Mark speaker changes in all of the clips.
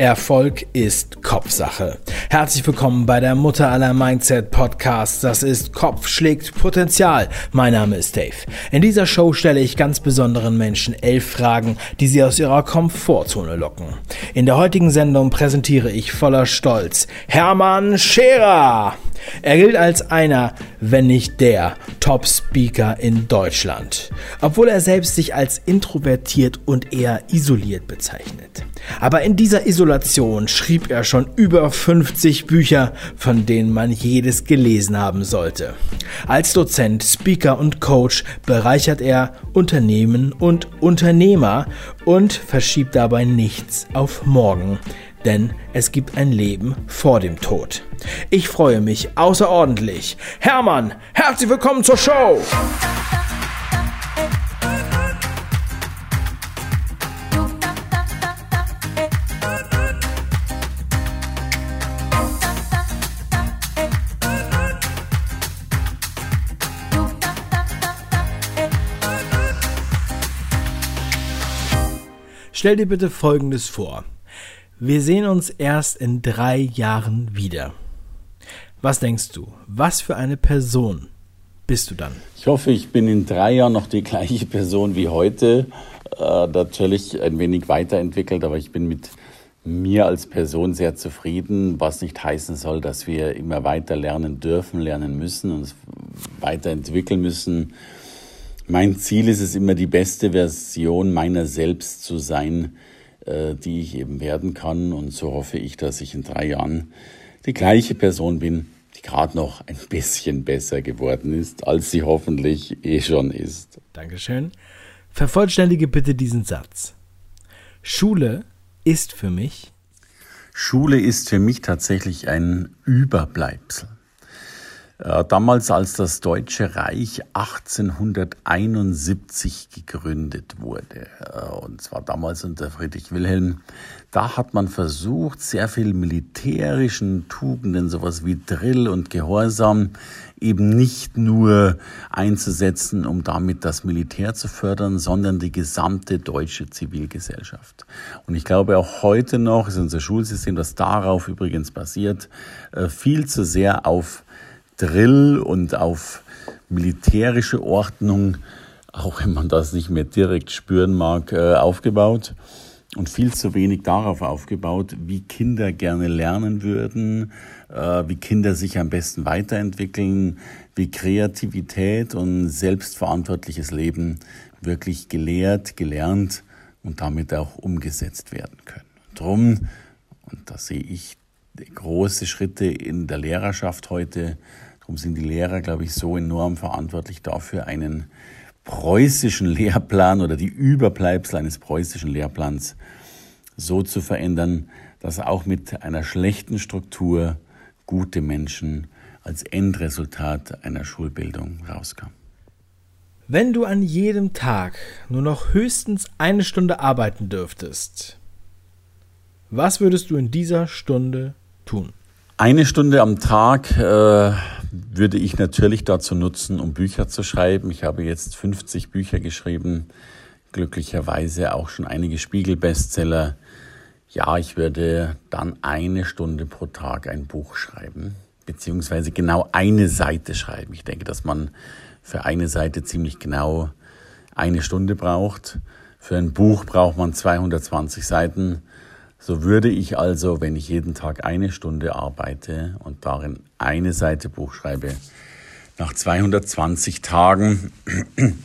Speaker 1: Erfolg ist Kopfsache. Herzlich willkommen bei der Mutter aller Mindset Podcasts. Das ist Kopf schlägt Potenzial. Mein Name ist Dave. In dieser Show stelle ich ganz besonderen Menschen elf Fragen, die sie aus ihrer Komfortzone locken. In der heutigen Sendung präsentiere ich voller Stolz Hermann Scherer. Er gilt als einer, wenn nicht der, Top-Speaker in Deutschland, obwohl er selbst sich als introvertiert und eher isoliert bezeichnet. Aber in dieser Isolation schrieb er schon über 50 Bücher, von denen man jedes gelesen haben sollte. Als Dozent, Speaker und Coach bereichert er Unternehmen und Unternehmer und verschiebt dabei nichts auf morgen denn es gibt ein Leben vor dem Tod. Ich freue mich außerordentlich. Hermann, herzlich willkommen zur Show! Stell dir bitte Folgendes vor. Wir sehen uns erst in drei Jahren wieder. Was denkst du? Was für eine Person bist du dann?
Speaker 2: Ich hoffe, ich bin in drei Jahren noch die gleiche Person wie heute. Äh, natürlich ein wenig weiterentwickelt, aber ich bin mit mir als Person sehr zufrieden, was nicht heißen soll, dass wir immer weiter lernen dürfen, lernen müssen, uns weiterentwickeln müssen. Mein Ziel ist es immer, die beste Version meiner selbst zu sein, äh, die ich eben werden kann. Und so hoffe ich, dass ich in drei Jahren die gleiche Person bin, die gerade noch ein bisschen besser geworden ist, als sie hoffentlich eh schon ist.
Speaker 1: Dankeschön. Vervollständige bitte diesen Satz. Schule ist für mich.
Speaker 2: Schule ist für mich tatsächlich ein Überbleibsel. Äh, damals, als das Deutsche Reich 1871 gegründet wurde, äh, und zwar damals unter Friedrich Wilhelm, da hat man versucht, sehr viel militärischen Tugenden, sowas wie Drill und Gehorsam, eben nicht nur einzusetzen, um damit das Militär zu fördern, sondern die gesamte deutsche Zivilgesellschaft. Und ich glaube, auch heute noch ist unser Schulsystem, das darauf übrigens basiert, äh, viel zu sehr auf Drill und auf militärische Ordnung, auch wenn man das nicht mehr direkt spüren mag, äh, aufgebaut und viel zu wenig darauf aufgebaut, wie Kinder gerne lernen würden, äh, wie Kinder sich am besten weiterentwickeln, wie Kreativität und selbstverantwortliches Leben wirklich gelehrt, gelernt und damit auch umgesetzt werden können. Drum, und da sehe ich große Schritte in der Lehrerschaft heute, Darum sind die Lehrer, glaube ich, so enorm verantwortlich dafür, einen preußischen Lehrplan oder die Überbleibsel eines preußischen Lehrplans so zu verändern, dass auch mit einer schlechten Struktur gute Menschen als Endresultat einer Schulbildung rauskamen.
Speaker 1: Wenn du an jedem Tag nur noch höchstens eine Stunde arbeiten dürftest, was würdest du in dieser Stunde tun?
Speaker 2: Eine Stunde am Tag äh, würde ich natürlich dazu nutzen, um Bücher zu schreiben. Ich habe jetzt 50 Bücher geschrieben, glücklicherweise auch schon einige Spiegel-Bestseller. Ja, ich würde dann eine Stunde pro Tag ein Buch schreiben, beziehungsweise genau eine Seite schreiben. Ich denke, dass man für eine Seite ziemlich genau eine Stunde braucht. Für ein Buch braucht man 220 Seiten. So würde ich also, wenn ich jeden Tag eine Stunde arbeite und darin eine Seite Buch schreibe, nach 220 Tagen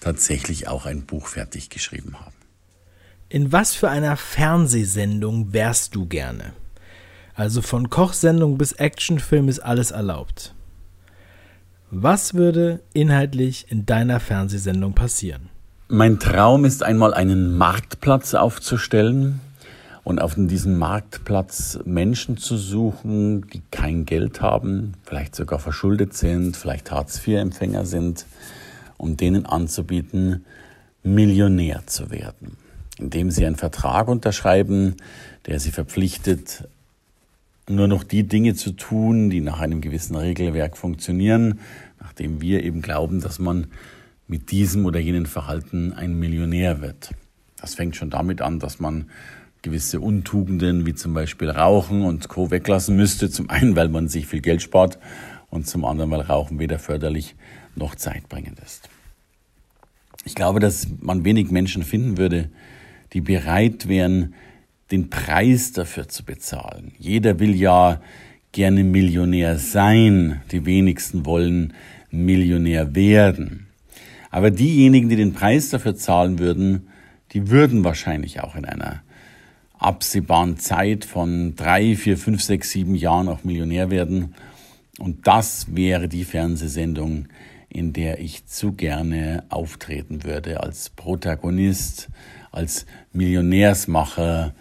Speaker 2: tatsächlich auch ein Buch fertig geschrieben haben.
Speaker 1: In was für einer Fernsehsendung wärst du gerne? Also von Kochsendung bis Actionfilm ist alles erlaubt. Was würde inhaltlich in deiner Fernsehsendung passieren?
Speaker 2: Mein Traum ist einmal einen Marktplatz aufzustellen und auf diesem Marktplatz Menschen zu suchen, die kein Geld haben, vielleicht sogar verschuldet sind, vielleicht Hartz-IV-Empfänger sind, um denen anzubieten, Millionär zu werden, indem sie einen Vertrag unterschreiben, der sie verpflichtet, nur noch die Dinge zu tun, die nach einem gewissen Regelwerk funktionieren, nachdem wir eben glauben, dass man mit diesem oder jenem Verhalten ein Millionär wird. Das fängt schon damit an, dass man gewisse Untugenden wie zum Beispiel Rauchen und Co. weglassen müsste. Zum einen, weil man sich viel Geld spart und zum anderen, weil Rauchen weder förderlich noch zeitbringend ist. Ich glaube, dass man wenig Menschen finden würde, die bereit wären, den Preis dafür zu bezahlen. Jeder will ja gerne Millionär sein, die wenigsten wollen Millionär werden. Aber diejenigen, die den Preis dafür zahlen würden, die würden wahrscheinlich auch in einer absehbaren Zeit von drei, vier, fünf, sechs, sieben Jahren auch Millionär werden. Und das wäre die Fernsehsendung, in der ich zu gerne auftreten würde als Protagonist, als Millionärsmacher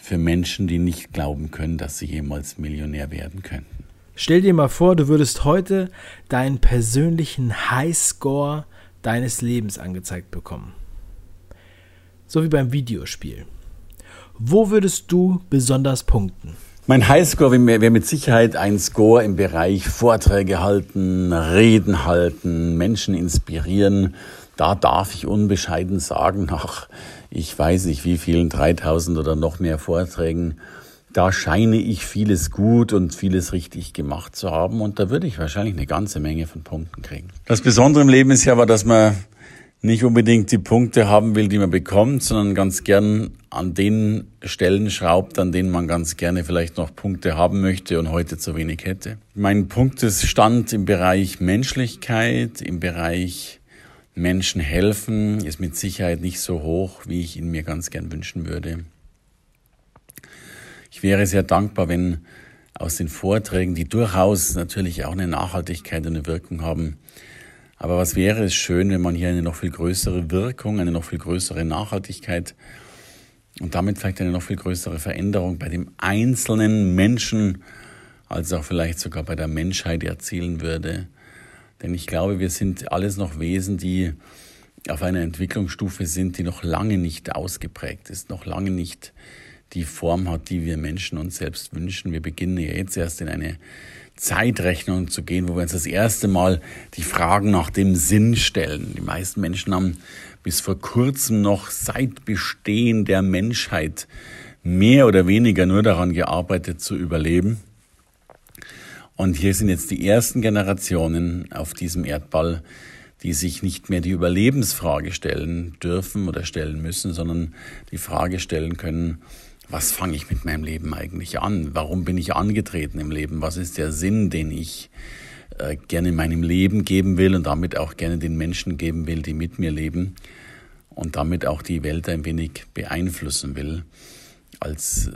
Speaker 2: für Menschen, die nicht glauben können, dass sie jemals Millionär werden könnten.
Speaker 1: Stell dir mal vor, du würdest heute deinen persönlichen Highscore deines Lebens angezeigt bekommen. So wie beim Videospiel. Wo würdest du besonders punkten?
Speaker 2: Mein Highscore wäre mit Sicherheit ein Score im Bereich Vorträge halten, Reden halten, Menschen inspirieren. Da darf ich unbescheiden sagen, nach ich weiß nicht wie vielen 3000 oder noch mehr Vorträgen, da scheine ich vieles gut und vieles richtig gemacht zu haben und da würde ich wahrscheinlich eine ganze Menge von Punkten kriegen. Das Besondere im Leben ist ja aber, dass man nicht unbedingt die Punkte haben will, die man bekommt, sondern ganz gern an den Stellen schraubt, an denen man ganz gerne vielleicht noch Punkte haben möchte und heute zu wenig hätte. Mein Punktestand im Bereich Menschlichkeit, im Bereich Menschen helfen, ist mit Sicherheit nicht so hoch, wie ich ihn mir ganz gern wünschen würde. Ich wäre sehr dankbar, wenn aus den Vorträgen, die durchaus natürlich auch eine Nachhaltigkeit und eine Wirkung haben, aber was wäre es schön, wenn man hier eine noch viel größere Wirkung, eine noch viel größere Nachhaltigkeit und damit vielleicht eine noch viel größere Veränderung bei dem einzelnen Menschen, als auch vielleicht sogar bei der Menschheit erzielen würde. Denn ich glaube, wir sind alles noch Wesen, die auf einer Entwicklungsstufe sind, die noch lange nicht ausgeprägt ist, noch lange nicht die Form hat, die wir Menschen uns selbst wünschen. Wir beginnen ja jetzt erst in eine Zeitrechnung zu gehen, wo wir uns das erste Mal die Fragen nach dem Sinn stellen. Die meisten Menschen haben bis vor kurzem noch seit Bestehen der Menschheit mehr oder weniger nur daran gearbeitet zu überleben. Und hier sind jetzt die ersten Generationen auf diesem Erdball, die sich nicht mehr die Überlebensfrage stellen dürfen oder stellen müssen, sondern die Frage stellen können, was fange ich mit meinem Leben eigentlich an? Warum bin ich angetreten im Leben? Was ist der Sinn, den ich äh, gerne in meinem Leben geben will und damit auch gerne den Menschen geben will, die mit mir leben und damit auch die Welt ein wenig beeinflussen will, als äh,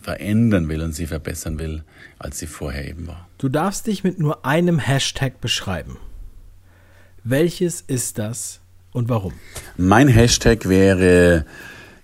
Speaker 2: verändern will und sie verbessern will, als sie vorher eben war.
Speaker 1: Du darfst dich mit nur einem Hashtag beschreiben. Welches ist das und warum?
Speaker 2: Mein Hashtag wäre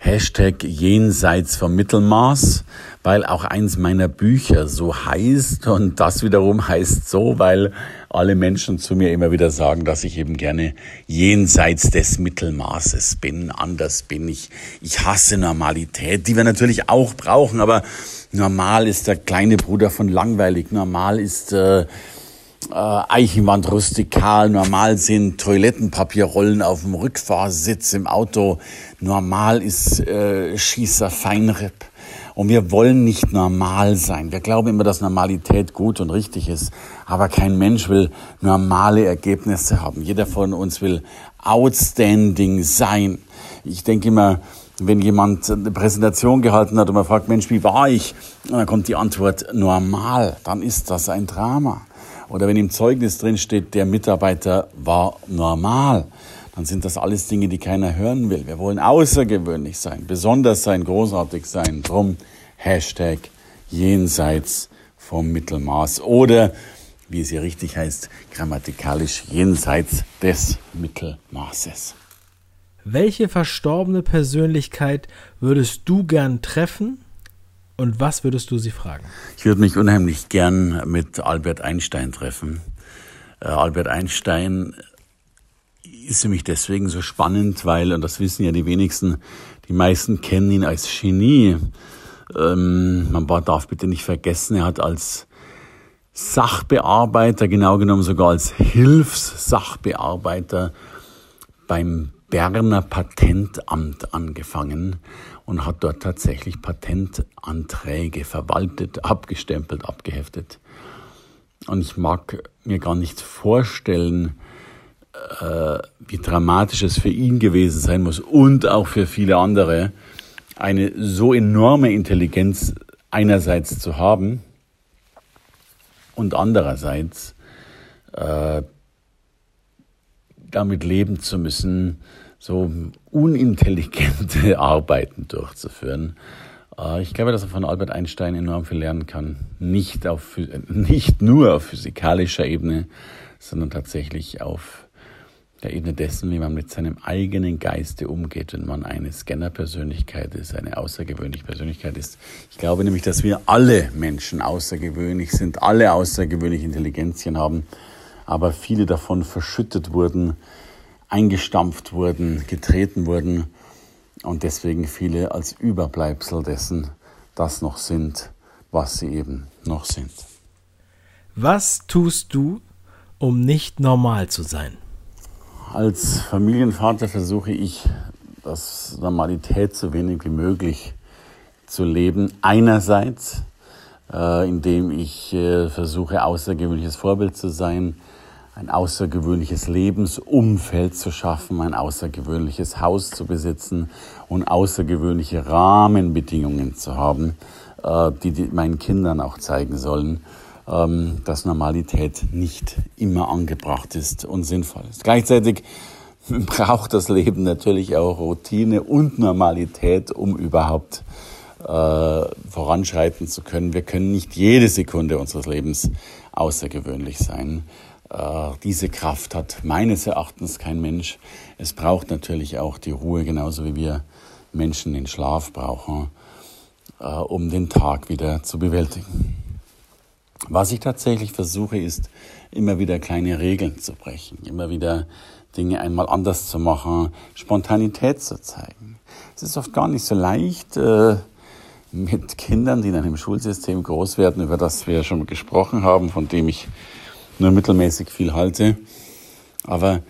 Speaker 2: Hashtag jenseits vom Mittelmaß, weil auch eins meiner Bücher so heißt und das wiederum heißt so, weil alle Menschen zu mir immer wieder sagen, dass ich eben gerne jenseits des Mittelmaßes bin, anders bin ich. Ich hasse Normalität, die wir natürlich auch brauchen, aber normal ist der kleine Bruder von langweilig, normal ist äh, äh, Eichenwand rustikal, normal sind Toilettenpapierrollen auf dem Rückfahrsitz im Auto, normal ist äh, Schießer Feinripp. Und wir wollen nicht normal sein. Wir glauben immer, dass Normalität gut und richtig ist. Aber kein Mensch will normale Ergebnisse haben. Jeder von uns will outstanding sein. Ich denke immer, wenn jemand eine Präsentation gehalten hat und man fragt, Mensch, wie war ich? Und dann kommt die Antwort normal. Dann ist das ein Drama. Oder wenn im Zeugnis drin steht, der Mitarbeiter war normal, dann sind das alles Dinge, die keiner hören will. Wir wollen außergewöhnlich sein, besonders sein, großartig sein. Drum Hashtag jenseits vom Mittelmaß. Oder, wie es hier richtig heißt, grammatikalisch jenseits des Mittelmaßes.
Speaker 1: Welche verstorbene Persönlichkeit würdest du gern treffen und was würdest du sie fragen?
Speaker 2: Ich würde mich unheimlich gern mit Albert Einstein treffen. Äh, Albert Einstein ist für mich deswegen so spannend, weil, und das wissen ja die wenigsten, die meisten kennen ihn als Genie. Ähm, man darf bitte nicht vergessen, er hat als Sachbearbeiter, genau genommen sogar als Hilfssachbearbeiter beim Berner Patentamt angefangen und hat dort tatsächlich Patentanträge verwaltet, abgestempelt, abgeheftet. Und ich mag mir gar nicht vorstellen, äh, wie dramatisch es für ihn gewesen sein muss und auch für viele andere, eine so enorme Intelligenz einerseits zu haben und andererseits äh, damit leben zu müssen, so unintelligente Arbeiten durchzuführen. Äh, ich glaube, dass er von Albert Einstein enorm viel lernen kann. Nicht, auf, nicht nur auf physikalischer Ebene, sondern tatsächlich auf der Ebene dessen, wie man mit seinem eigenen Geiste umgeht, wenn man eine Scanner-Persönlichkeit ist, eine außergewöhnliche Persönlichkeit ist. Ich glaube nämlich, dass wir alle Menschen außergewöhnlich sind, alle außergewöhnliche Intelligenzien haben, aber viele davon verschüttet wurden, eingestampft wurden, getreten wurden und deswegen viele als Überbleibsel dessen das noch sind, was sie eben noch sind.
Speaker 1: Was tust du, um nicht normal zu sein?
Speaker 2: Als Familienvater versuche ich, das Normalität so wenig wie möglich zu leben. Einerseits, äh, indem ich äh, versuche, außergewöhnliches Vorbild zu sein, ein außergewöhnliches Lebensumfeld zu schaffen, ein außergewöhnliches Haus zu besitzen und außergewöhnliche Rahmenbedingungen zu haben, äh, die, die meinen Kindern auch zeigen sollen, ähm, dass Normalität nicht immer angebracht ist und sinnvoll ist. Gleichzeitig braucht das Leben natürlich auch Routine und Normalität, um überhaupt äh, voranschreiten zu können. Wir können nicht jede Sekunde unseres Lebens außergewöhnlich sein. Äh, diese Kraft hat meines Erachtens kein Mensch. Es braucht natürlich auch die Ruhe, genauso wie wir Menschen den Schlaf brauchen, äh, um den Tag wieder zu bewältigen. Was ich tatsächlich versuche, ist immer wieder kleine Regeln zu brechen, immer wieder Dinge einmal anders zu machen, Spontanität zu zeigen. Es ist oft gar nicht so leicht, äh, mit Kindern, die in einem Schulsystem groß werden, über das wir schon gesprochen haben, von dem ich nur mittelmäßig viel halte. Aber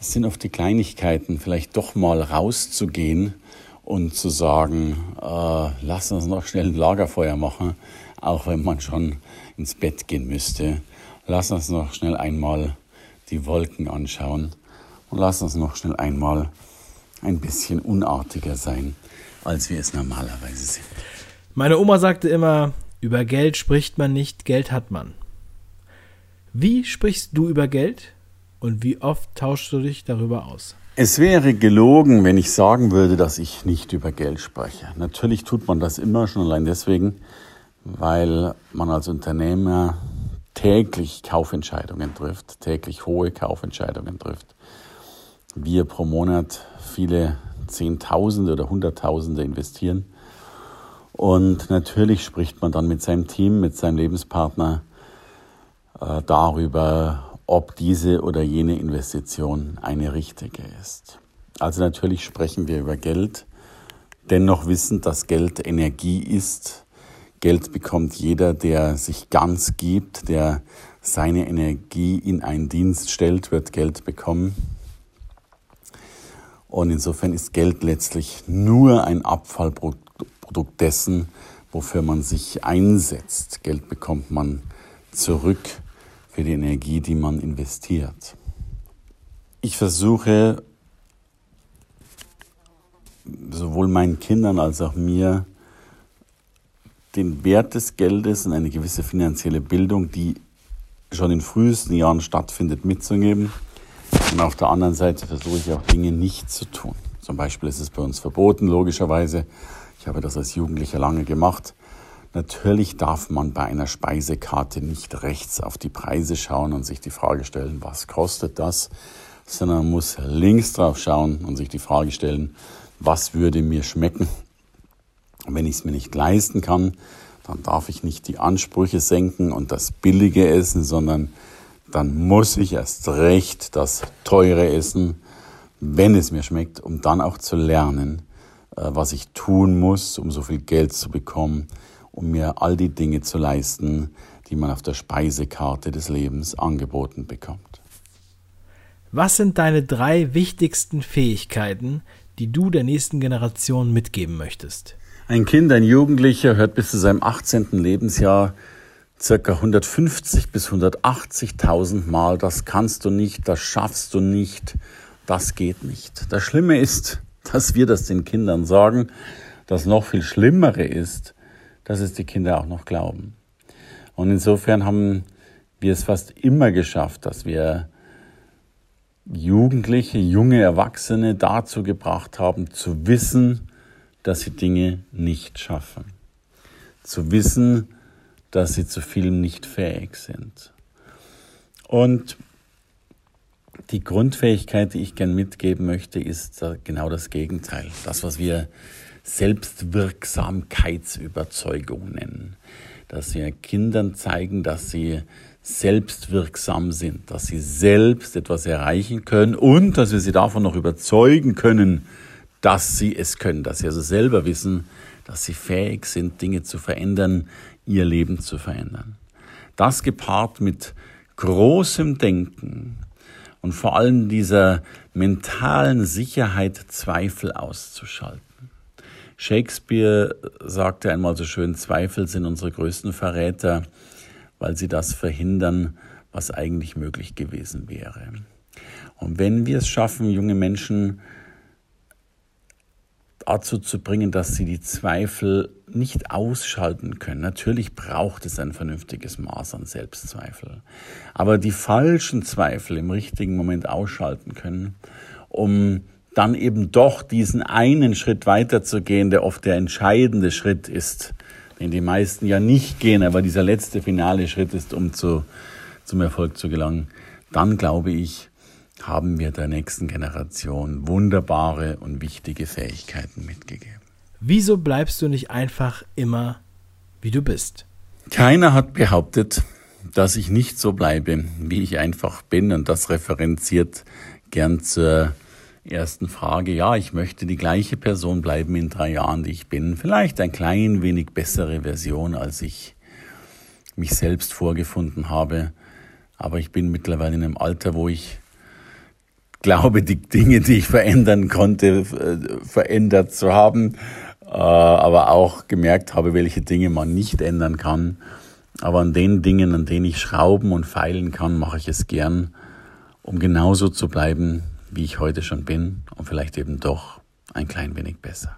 Speaker 2: es sind oft die Kleinigkeiten, vielleicht doch mal rauszugehen und zu sagen, äh, lass uns noch schnell ein Lagerfeuer machen, auch wenn man schon ins Bett gehen müsste. Lass uns noch schnell einmal die Wolken anschauen und lass uns noch schnell einmal ein bisschen unartiger sein, als wir es normalerweise sind.
Speaker 1: Meine Oma sagte immer, über Geld spricht man nicht, Geld hat man. Wie sprichst du über Geld und wie oft tauschst du dich darüber aus?
Speaker 2: Es wäre gelogen, wenn ich sagen würde, dass ich nicht über Geld spreche. Natürlich tut man das immer schon allein deswegen, weil man als Unternehmer täglich Kaufentscheidungen trifft, täglich hohe Kaufentscheidungen trifft. Wir pro Monat viele Zehntausende oder Hunderttausende investieren. Und natürlich spricht man dann mit seinem Team, mit seinem Lebenspartner äh, darüber, ob diese oder jene Investition eine richtige ist. Also natürlich sprechen wir über Geld, dennoch wissend, dass Geld Energie ist, Geld bekommt jeder, der sich ganz gibt, der seine Energie in einen Dienst stellt, wird Geld bekommen. Und insofern ist Geld letztlich nur ein Abfallprodukt dessen, wofür man sich einsetzt. Geld bekommt man zurück für die Energie, die man investiert. Ich versuche sowohl meinen Kindern als auch mir den Wert des Geldes und eine gewisse finanzielle Bildung, die schon in frühesten Jahren stattfindet, mitzugeben. Und auf der anderen Seite versuche ich auch Dinge nicht zu tun. Zum Beispiel ist es bei uns verboten, logischerweise. Ich habe das als Jugendlicher lange gemacht. Natürlich darf man bei einer Speisekarte nicht rechts auf die Preise schauen und sich die Frage stellen, was kostet das, sondern man muss links drauf schauen und sich die Frage stellen, was würde mir schmecken? Wenn ich es mir nicht leisten kann, dann darf ich nicht die Ansprüche senken und das billige essen, sondern dann muss ich erst recht das teure essen, wenn es mir schmeckt, um dann auch zu lernen, äh, was ich tun muss, um so viel Geld zu bekommen, um mir all die Dinge zu leisten, die man auf der Speisekarte des Lebens angeboten bekommt.
Speaker 1: Was sind deine drei wichtigsten Fähigkeiten, die du der nächsten Generation mitgeben möchtest?
Speaker 2: Ein Kind, ein Jugendlicher hört bis zu seinem 18. Lebensjahr circa 150 bis 180.000 Mal, das kannst du nicht, das schaffst du nicht, das geht nicht. Das Schlimme ist, dass wir das den Kindern sagen. Das noch viel Schlimmere ist, dass es die Kinder auch noch glauben. Und insofern haben wir es fast immer geschafft, dass wir Jugendliche, junge Erwachsene dazu gebracht haben, zu wissen, dass sie Dinge nicht schaffen. Zu wissen, dass sie zu vielem nicht fähig sind. Und die Grundfähigkeit, die ich gern mitgeben möchte, ist genau das Gegenteil. Das, was wir Selbstwirksamkeitsüberzeugung nennen. Dass wir Kindern zeigen, dass sie selbstwirksam sind, dass sie selbst etwas erreichen können und dass wir sie davon noch überzeugen können, dass sie es können, dass sie also selber wissen, dass sie fähig sind, Dinge zu verändern, ihr Leben zu verändern. Das gepaart mit großem Denken und vor allem dieser mentalen Sicherheit, Zweifel auszuschalten. Shakespeare sagte einmal so schön, Zweifel sind unsere größten Verräter, weil sie das verhindern, was eigentlich möglich gewesen wäre. Und wenn wir es schaffen, junge Menschen dazu zu bringen, dass sie die Zweifel nicht ausschalten können. Natürlich braucht es ein vernünftiges Maß an Selbstzweifel. Aber die falschen Zweifel im richtigen Moment ausschalten können, um dann eben doch diesen einen Schritt weiterzugehen, der oft der entscheidende Schritt ist, den die meisten ja nicht gehen, aber dieser letzte finale Schritt ist, um zu, zum Erfolg zu gelangen, dann glaube ich, haben wir der nächsten Generation wunderbare und wichtige Fähigkeiten mitgegeben.
Speaker 1: Wieso bleibst du nicht einfach immer, wie du bist?
Speaker 2: Keiner hat behauptet, dass ich nicht so bleibe, wie ich einfach bin. Und das referenziert gern zur ersten Frage. Ja, ich möchte die gleiche Person bleiben in drei Jahren, die ich bin. Vielleicht ein klein wenig bessere Version, als ich mich selbst vorgefunden habe. Aber ich bin mittlerweile in einem Alter, wo ich glaube, die Dinge, die ich verändern konnte, äh, verändert zu haben, äh, aber auch gemerkt habe, welche Dinge man nicht ändern kann. Aber an den Dingen, an denen ich schrauben und feilen kann, mache ich es gern, um genauso zu bleiben, wie ich heute schon bin und vielleicht eben doch ein klein wenig besser.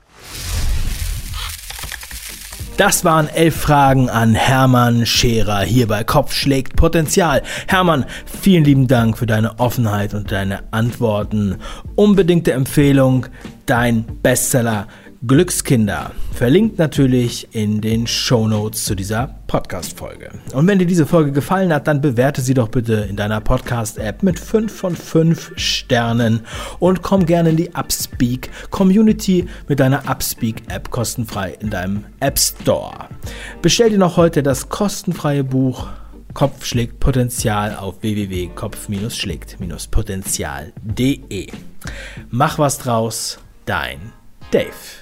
Speaker 1: Das waren elf Fragen an Hermann Scherer hier bei Kopf schlägt Potenzial. Hermann, vielen lieben Dank für deine Offenheit und deine Antworten. Unbedingte Empfehlung, dein Bestseller Glückskinder. Verlinkt natürlich in den Show Notes zu dieser Podcast-Folge. Und wenn dir diese Folge gefallen hat, dann bewerte sie doch bitte in deiner Podcast-App mit 5 von 5 Sternen und komm gerne in die Upspeak Community mit deiner Upspeak-App kostenfrei in deinem App Store. Bestell dir noch heute das kostenfreie Buch Kopf schlägt Potenzial auf www.kopf-schlägt-potenzial.de. Mach was draus, dein Dave.